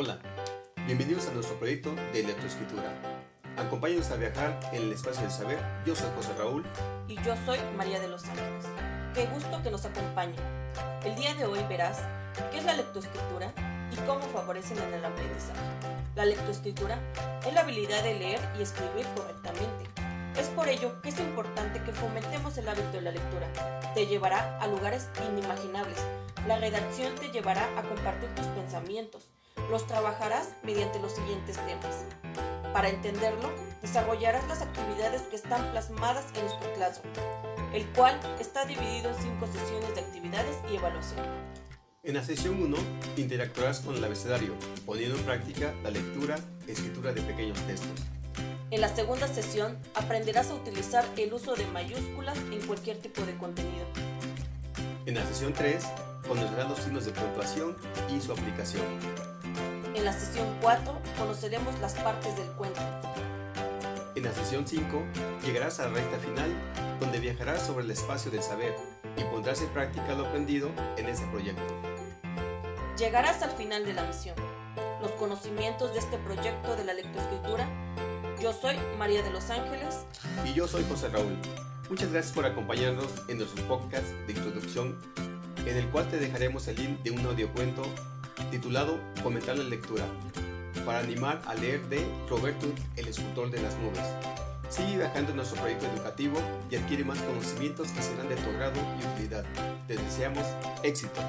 Hola, bienvenidos a nuestro proyecto de electroescritura. Acompáñenos a viajar en el espacio del saber. Yo soy José Raúl. Y yo soy María de los Ángeles. Qué gusto que nos acompañen. El día de hoy verás qué es la lectoescritura y cómo favorecen en el aprendizaje. La lectoescritura es la habilidad de leer y escribir correctamente. Es por ello que es importante que fomentemos el hábito de la lectura. Te llevará a lugares inimaginables. La redacción te llevará a compartir tus pensamientos. Los trabajarás mediante los siguientes temas. Para entenderlo, desarrollarás las actividades que están plasmadas en nuestro Classroom, el cual está dividido en cinco sesiones de actividades y evaluación. En la sesión 1 interactuarás con el abecedario, poniendo en práctica la lectura y escritura de pequeños textos. En la segunda sesión aprenderás a utilizar el uso de mayúsculas en cualquier tipo de contenido. En la sesión 3 conocerás los signos de puntuación y su aplicación. En la sesión 4 conoceremos las partes del cuento. En la sesión 5 llegarás a la recta final donde viajarás sobre el espacio del saber y pondrás en práctica lo aprendido en este proyecto. Llegarás al final de la misión. Los conocimientos de este proyecto de la lectoescritura. Yo soy María de los Ángeles. Y yo soy José Raúl. Muchas gracias por acompañarnos en nuestro podcast de introducción, en el cual te dejaremos el link de un audiocuento titulado Comentar la lectura, para animar a leer de Roberto, el escultor de las nubes. Sigue viajando en nuestro proyecto educativo y adquiere más conocimientos que serán de tu agrado y utilidad. Te deseamos éxito.